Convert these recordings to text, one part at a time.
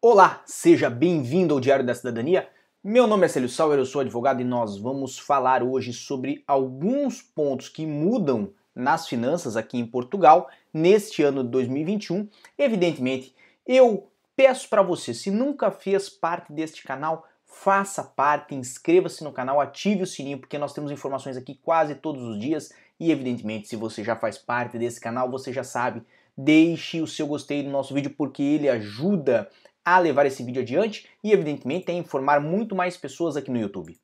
Olá, seja bem-vindo ao Diário da Cidadania. Meu nome é Célio Sauer, eu sou advogado e nós vamos falar hoje sobre alguns pontos que mudam nas finanças aqui em Portugal neste ano de 2021. Evidentemente, eu peço para você, se nunca fez parte deste canal, faça parte, inscreva-se no canal, ative o sininho, porque nós temos informações aqui quase todos os dias. E evidentemente, se você já faz parte desse canal, você já sabe, deixe o seu gostei no nosso vídeo, porque ele ajuda a levar esse vídeo adiante e, evidentemente, a informar muito mais pessoas aqui no YouTube.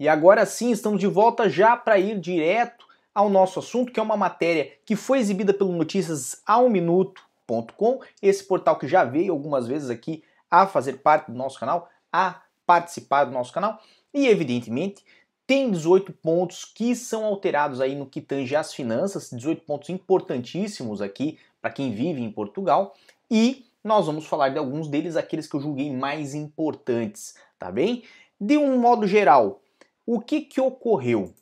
E agora sim, estamos de volta já para ir direto ao nosso assunto, que é uma matéria que foi exibida pelo Notícias ao Minuto.com, esse portal que já veio algumas vezes aqui a fazer parte do nosso canal, a participar do nosso canal, e evidentemente tem 18 pontos que são alterados aí no que tange às finanças, 18 pontos importantíssimos aqui para quem vive em Portugal, e nós vamos falar de alguns deles, aqueles que eu julguei mais importantes, tá bem? De um modo geral, o que que ocorreu?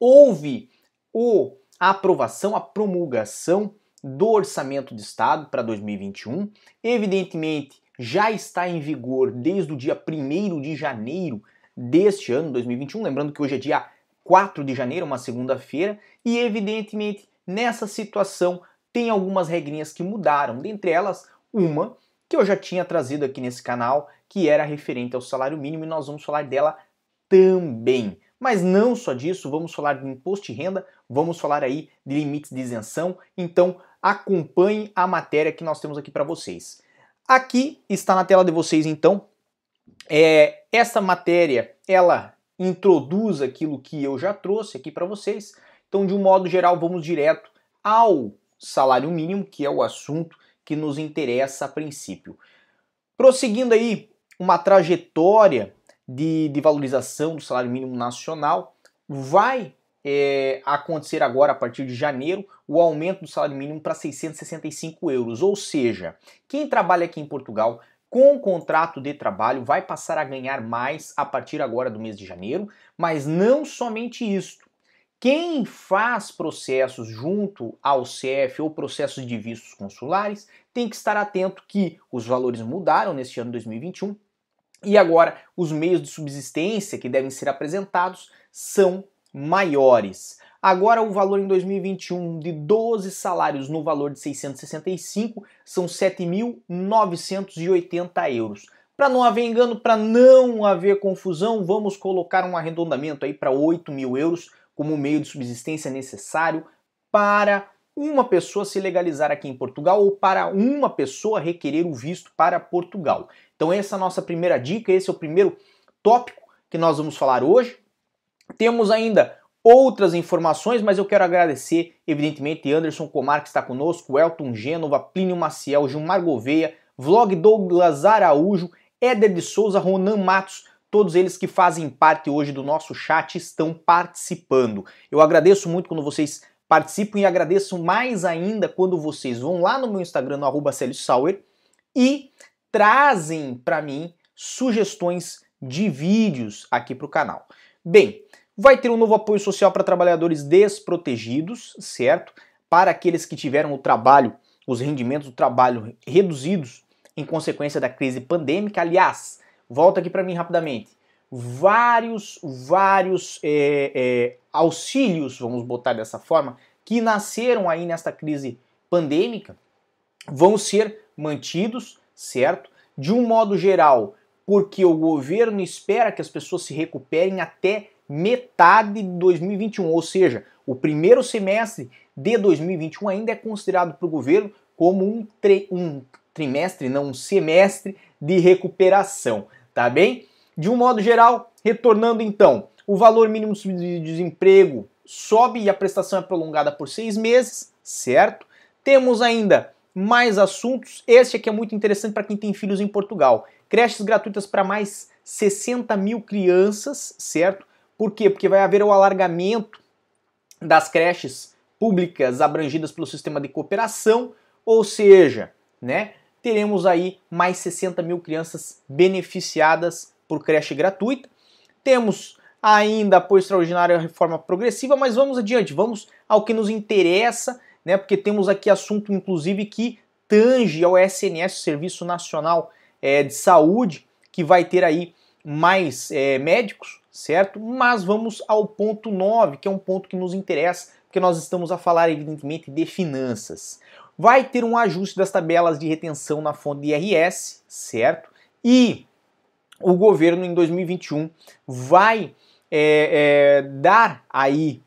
Houve o, a aprovação, a promulgação do orçamento de Estado para 2021, evidentemente já está em vigor desde o dia 1 de janeiro deste ano, 2021. Lembrando que hoje é dia 4 de janeiro, uma segunda-feira, e evidentemente nessa situação tem algumas regrinhas que mudaram, dentre elas uma que eu já tinha trazido aqui nesse canal, que era referente ao salário mínimo, e nós vamos falar dela também. Mas não só disso, vamos falar de imposto de renda, vamos falar aí de limites de isenção, então acompanhe a matéria que nós temos aqui para vocês. Aqui está na tela de vocês então é, essa matéria, ela introduz aquilo que eu já trouxe aqui para vocês. Então, de um modo geral, vamos direto ao salário mínimo, que é o assunto que nos interessa a princípio. Prosseguindo aí uma trajetória de, de valorização do salário mínimo nacional, vai é, acontecer agora, a partir de janeiro, o aumento do salário mínimo para 665 euros. Ou seja, quem trabalha aqui em Portugal com o contrato de trabalho vai passar a ganhar mais a partir agora do mês de janeiro, mas não somente isto. Quem faz processos junto ao CF ou processos de vistos consulares tem que estar atento que os valores mudaram neste ano 2021 e agora os meios de subsistência que devem ser apresentados são maiores. Agora o valor em 2021 de 12 salários no valor de 665 são 7.980 euros. Para não haver engano, para não haver confusão, vamos colocar um arredondamento aí para 8 mil euros como meio de subsistência necessário para uma pessoa se legalizar aqui em Portugal ou para uma pessoa requerer o visto para Portugal. Então essa é a nossa primeira dica, esse é o primeiro tópico que nós vamos falar hoje. Temos ainda outras informações, mas eu quero agradecer, evidentemente, Anderson Comar, que está conosco, Elton Gênova, Plínio Maciel, Gilmar Gouveia, Vlog Douglas Araújo, Éder de Souza, Ronan Matos, todos eles que fazem parte hoje do nosso chat estão participando. Eu agradeço muito quando vocês participam e agradeço mais ainda quando vocês vão lá no meu Instagram, no arroba Sauer, e trazem para mim sugestões de vídeos aqui para o canal. Bem, Vai ter um novo apoio social para trabalhadores desprotegidos, certo? Para aqueles que tiveram o trabalho, os rendimentos do trabalho reduzidos em consequência da crise pandêmica. Aliás, volta aqui para mim rapidamente. Vários, vários é, é, auxílios, vamos botar dessa forma, que nasceram aí nesta crise pandêmica, vão ser mantidos, certo? De um modo geral, porque o governo espera que as pessoas se recuperem até metade de 2021, ou seja, o primeiro semestre de 2021 ainda é considerado para o governo como um, tri, um trimestre, não um semestre de recuperação, tá bem? De um modo geral, retornando então, o valor mínimo de desemprego sobe e a prestação é prolongada por seis meses, certo? Temos ainda mais assuntos. Este aqui é muito interessante para quem tem filhos em Portugal. Creches gratuitas para mais 60 mil crianças, certo? Por quê? Porque vai haver o alargamento das creches públicas abrangidas pelo sistema de cooperação, ou seja, né, teremos aí mais 60 mil crianças beneficiadas por creche gratuita. Temos ainda apoio extraordinário à reforma progressiva, mas vamos adiante, vamos ao que nos interessa né? Porque temos aqui assunto, inclusive, que tange ao SNS, Serviço Nacional é, de Saúde, que vai ter aí mais é, médicos, certo? Mas vamos ao ponto 9, que é um ponto que nos interessa, porque nós estamos a falar, evidentemente, de finanças. Vai ter um ajuste das tabelas de retenção na fonte de IRS, certo? E o governo em 2021 vai é, é, dar aí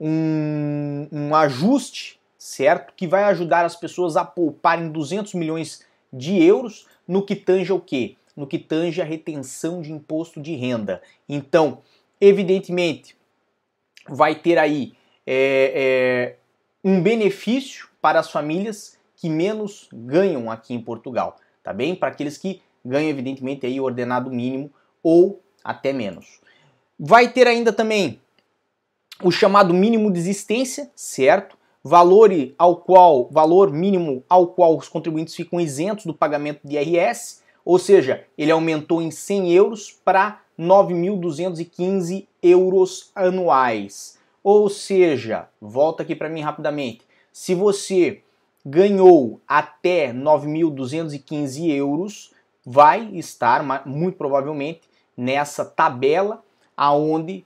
um, um ajuste, certo? Que vai ajudar as pessoas a pouparem 200 milhões de euros no que tange o quê? No que tange a retenção de imposto de renda. Então, evidentemente, vai ter aí é, é, um benefício para as famílias que menos ganham aqui em Portugal, tá bem? Para aqueles que ganham, evidentemente, aí ordenado mínimo ou até menos. Vai ter ainda também o chamado mínimo de existência, certo? Valor ao qual, valor mínimo ao qual os contribuintes ficam isentos do pagamento de IRS, ou seja, ele aumentou em 100 euros para 9.215 euros anuais. Ou seja, volta aqui para mim rapidamente. Se você ganhou até 9.215 euros, vai estar muito provavelmente nessa tabela aonde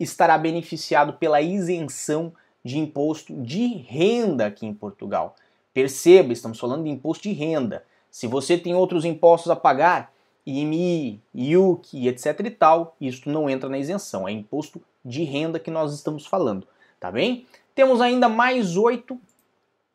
estará beneficiado pela isenção de imposto de renda aqui em Portugal. Perceba, estamos falando de imposto de renda. Se você tem outros impostos a pagar, IMI, IUC, etc e tal, isso não entra na isenção, é imposto de renda que nós estamos falando, tá bem? Temos ainda mais oito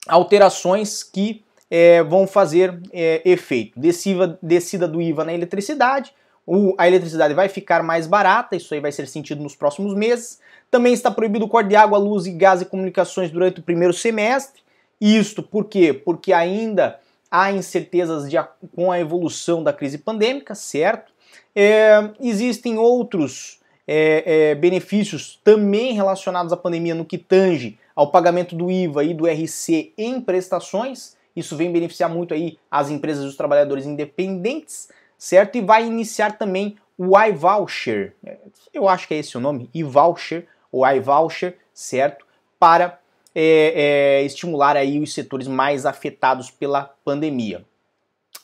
alterações que é, vão fazer é, efeito. Descida, descida do IVA na eletricidade, o, a eletricidade vai ficar mais barata, isso aí vai ser sentido nos próximos meses. Também está proibido o corte de água, luz, e gás e comunicações durante o primeiro semestre. Isto por quê? Porque ainda há incertezas de, com a evolução da crise pandêmica, certo? É, existem outros é, é, benefícios também relacionados à pandemia no que tange ao pagamento do IVA e do RC em prestações. Isso vem beneficiar muito aí as empresas e os trabalhadores independentes, certo? E vai iniciar também o iVoucher, eu acho que é esse o nome, iVoucher, ou iVoucher, certo? Para é, é, estimular aí os setores mais afetados pela pandemia.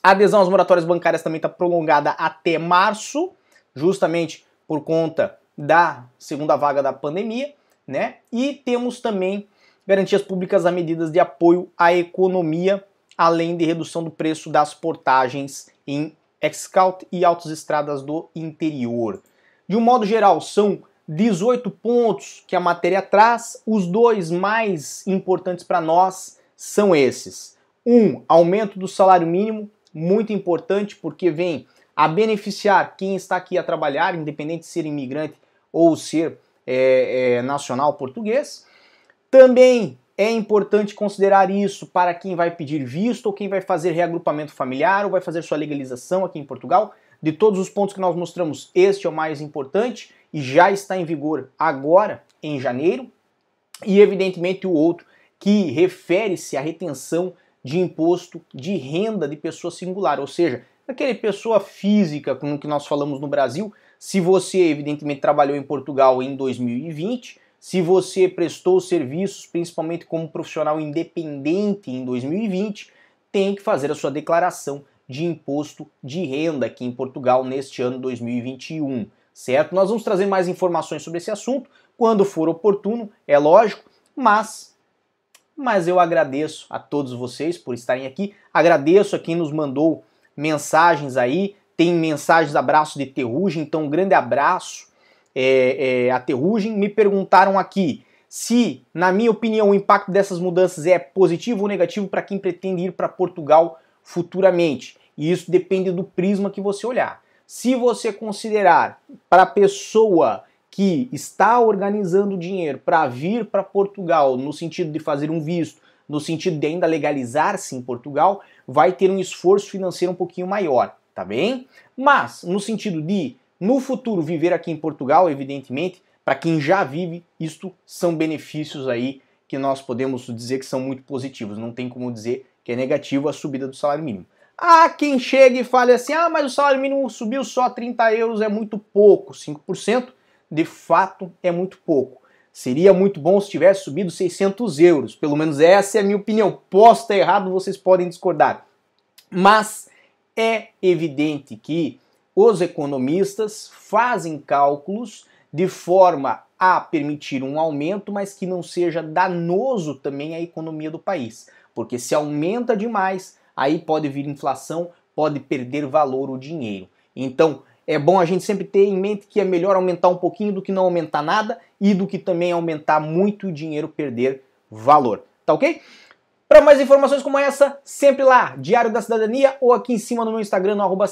A adesão às moratórias bancárias também está prolongada até março, justamente por conta da segunda vaga da pandemia, né? E temos também garantias públicas a medidas de apoio à economia, além de redução do preço das portagens em Excaut e autoestradas do interior. De um modo geral, são 18 pontos que a matéria traz. Os dois mais importantes para nós são esses. Um, aumento do salário mínimo, muito importante porque vem a beneficiar quem está aqui a trabalhar, independente de ser imigrante ou ser é, é, nacional português. Também é importante considerar isso para quem vai pedir visto ou quem vai fazer reagrupamento familiar ou vai fazer sua legalização aqui em Portugal. De todos os pontos que nós mostramos, este é o mais importante já está em vigor agora, em janeiro. E evidentemente o outro que refere-se à retenção de imposto de renda de pessoa singular, ou seja, aquele pessoa física, como que nós falamos no Brasil, se você evidentemente trabalhou em Portugal em 2020, se você prestou serviços, principalmente como profissional independente em 2020, tem que fazer a sua declaração de imposto de renda aqui em Portugal neste ano 2021, certo? Nós vamos trazer mais informações sobre esse assunto quando for oportuno, é lógico, mas mas eu agradeço a todos vocês por estarem aqui, agradeço a quem nos mandou mensagens aí, tem mensagens, abraço de terrugem, então um grande abraço é, é, a Terrugem. Me perguntaram aqui se, na minha opinião, o impacto dessas mudanças é positivo ou negativo para quem pretende ir para Portugal futuramente. E isso depende do prisma que você olhar. Se você considerar para a pessoa que está organizando dinheiro para vir para Portugal, no sentido de fazer um visto, no sentido de ainda legalizar-se em Portugal, vai ter um esforço financeiro um pouquinho maior, tá bem? Mas no sentido de no futuro, viver aqui em Portugal, evidentemente, para quem já vive, isto são benefícios aí que nós podemos dizer que são muito positivos. Não tem como dizer que é negativo a subida do salário mínimo. Há quem chegue e fale assim: ah, mas o salário mínimo subiu só 30 euros, é muito pouco. 5% de fato é muito pouco. Seria muito bom se tivesse subido 600 euros. Pelo menos essa é a minha opinião. Posso estar errado, vocês podem discordar. Mas é evidente que os economistas fazem cálculos de forma a permitir um aumento, mas que não seja danoso também à economia do país. Porque se aumenta demais, aí pode vir inflação, pode perder valor o dinheiro. Então, é bom a gente sempre ter em mente que é melhor aumentar um pouquinho do que não aumentar nada e do que também aumentar muito o dinheiro perder valor. Tá ok? Para mais informações como essa, sempre lá, Diário da Cidadania ou aqui em cima no meu Instagram, no arroba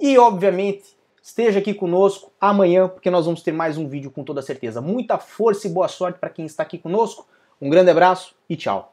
E, obviamente, esteja aqui conosco amanhã, porque nós vamos ter mais um vídeo com toda certeza. Muita força e boa sorte para quem está aqui conosco. Um grande abraço e tchau.